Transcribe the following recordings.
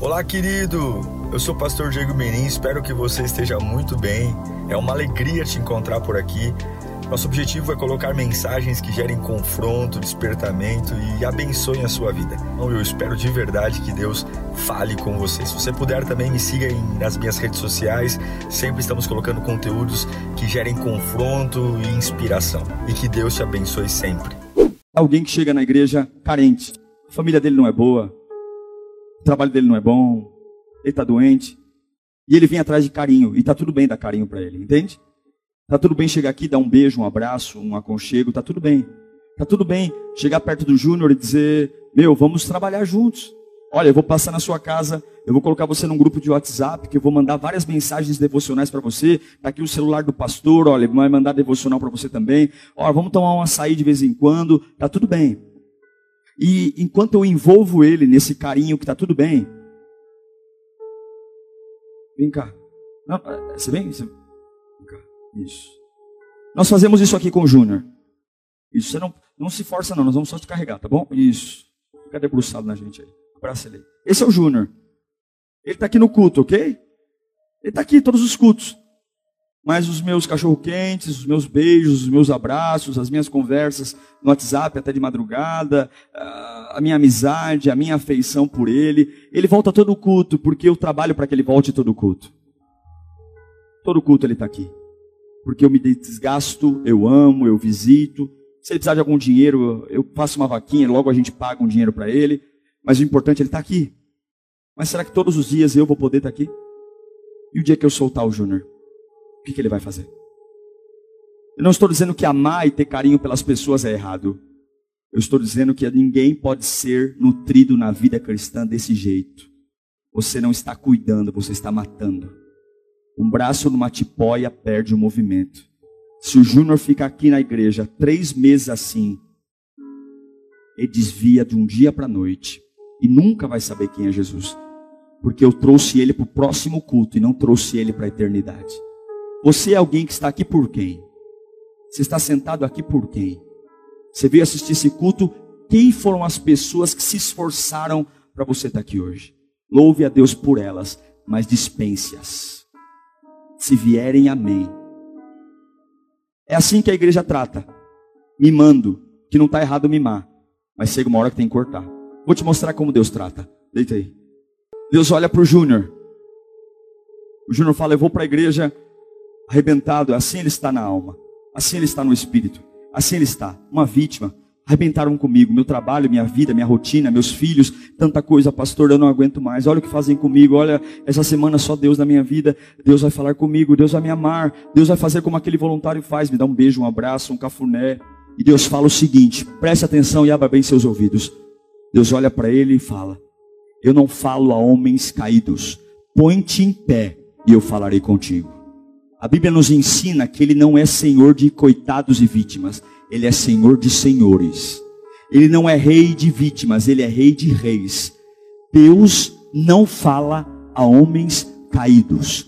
Olá, querido! Eu sou o pastor Diego Menin, espero que você esteja muito bem. É uma alegria te encontrar por aqui. Nosso objetivo é colocar mensagens que gerem confronto, despertamento e abençoem a sua vida. Então, eu espero de verdade que Deus fale com você. Se você puder também me siga nas minhas redes sociais. Sempre estamos colocando conteúdos que gerem confronto e inspiração. E que Deus te abençoe sempre. Alguém que chega na igreja carente, a família dele não é boa, trabalho dele não é bom, ele está doente, e ele vem atrás de carinho, e está tudo bem dar carinho para ele, entende? Está tudo bem chegar aqui, dar um beijo, um abraço, um aconchego, está tudo bem. Está tudo bem chegar perto do Júnior e dizer: Meu, vamos trabalhar juntos. Olha, eu vou passar na sua casa, eu vou colocar você num grupo de WhatsApp, que eu vou mandar várias mensagens devocionais para você. Está aqui o celular do pastor, olha, vai mandar devocional para você também. Olha, vamos tomar um açaí de vez em quando, está tudo bem. E enquanto eu envolvo ele nesse carinho que está tudo bem, vem cá. Não, é, você vem? Você... Vem cá. Isso. Nós fazemos isso aqui com o Júnior. Isso, você não, não se força não, nós vamos só te carregar, tá bom? Isso. Fica debruçado na gente aí. Abraça ele. Esse é o Júnior. Ele está aqui no culto, ok? Ele está aqui todos os cultos. Mas os meus cachorro-quentes, os meus beijos, os meus abraços, as minhas conversas no WhatsApp até de madrugada, a minha amizade, a minha afeição por ele, ele volta todo culto, porque eu trabalho para que ele volte todo culto. Todo culto ele está aqui. Porque eu me desgasto, eu amo, eu visito. Se ele precisar de algum dinheiro, eu faço uma vaquinha, logo a gente paga um dinheiro para ele. Mas o importante é ele estar tá aqui. Mas será que todos os dias eu vou poder estar tá aqui? E o dia que eu soltar o Júnior? Que, que ele vai fazer? Eu não estou dizendo que amar e ter carinho pelas pessoas é errado. Eu estou dizendo que ninguém pode ser nutrido na vida cristã desse jeito. Você não está cuidando, você está matando. Um braço numa tipóia perde o movimento. Se o Júnior fica aqui na igreja três meses assim, ele desvia de um dia para a noite e nunca vai saber quem é Jesus, porque eu trouxe ele para o próximo culto e não trouxe ele para a eternidade. Você é alguém que está aqui por quem? Você está sentado aqui por quem? Você veio assistir esse culto? Quem foram as pessoas que se esforçaram para você estar aqui hoje? Louve a Deus por elas, mas dispense-as. Se vierem, amém. É assim que a igreja trata. Mimando, que não está errado mimar, mas chega uma hora que tem que cortar. Vou te mostrar como Deus trata. Deita aí. Deus olha para o Júnior. O Júnior fala: Eu vou para a igreja arrebentado, assim ele está na alma, assim ele está no espírito, assim ele está, uma vítima. Arrebentaram comigo, meu trabalho, minha vida, minha rotina, meus filhos, tanta coisa, pastor, eu não aguento mais. Olha o que fazem comigo, olha, essa semana só Deus na minha vida, Deus vai falar comigo, Deus vai me amar, Deus vai fazer como aquele voluntário faz, me dá um beijo, um abraço, um cafuné. E Deus fala o seguinte: preste atenção e abra bem seus ouvidos. Deus olha para ele e fala: Eu não falo a homens caídos, põe-te em pé e eu falarei contigo. A Bíblia nos ensina que ele não é senhor de coitados e vítimas, ele é senhor de senhores. Ele não é rei de vítimas, ele é rei de reis. Deus não fala a homens caídos.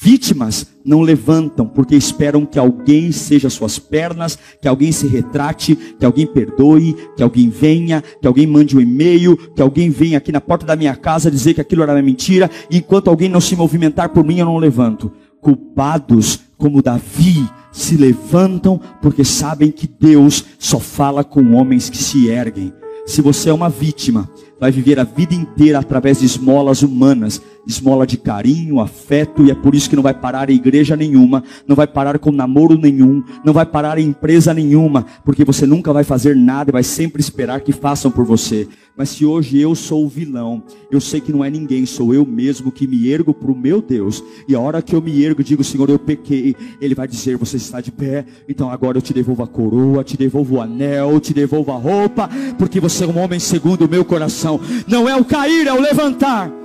Vítimas não levantam porque esperam que alguém seja suas pernas, que alguém se retrate, que alguém perdoe, que alguém venha, que alguém mande um e-mail, que alguém venha aqui na porta da minha casa dizer que aquilo era mentira, e enquanto alguém não se movimentar por mim, eu não levanto culpados como Davi se levantam porque sabem que Deus só fala com homens que se erguem. Se você é uma vítima, vai viver a vida inteira através de esmolas humanas, esmola de carinho, afeto, e é por isso que não vai parar em igreja nenhuma, não vai parar com namoro nenhum, não vai parar em empresa nenhuma, porque você nunca vai fazer nada e vai sempre esperar que façam por você. Mas se hoje eu sou o vilão, eu sei que não é ninguém, sou eu mesmo que me ergo para o meu Deus. E a hora que eu me ergo, digo, Senhor, eu pequei. Ele vai dizer, você está de pé, então agora eu te devolvo a coroa, te devolvo o anel, te devolvo a roupa, porque você é um homem segundo o meu coração. Não é o cair, é o levantar.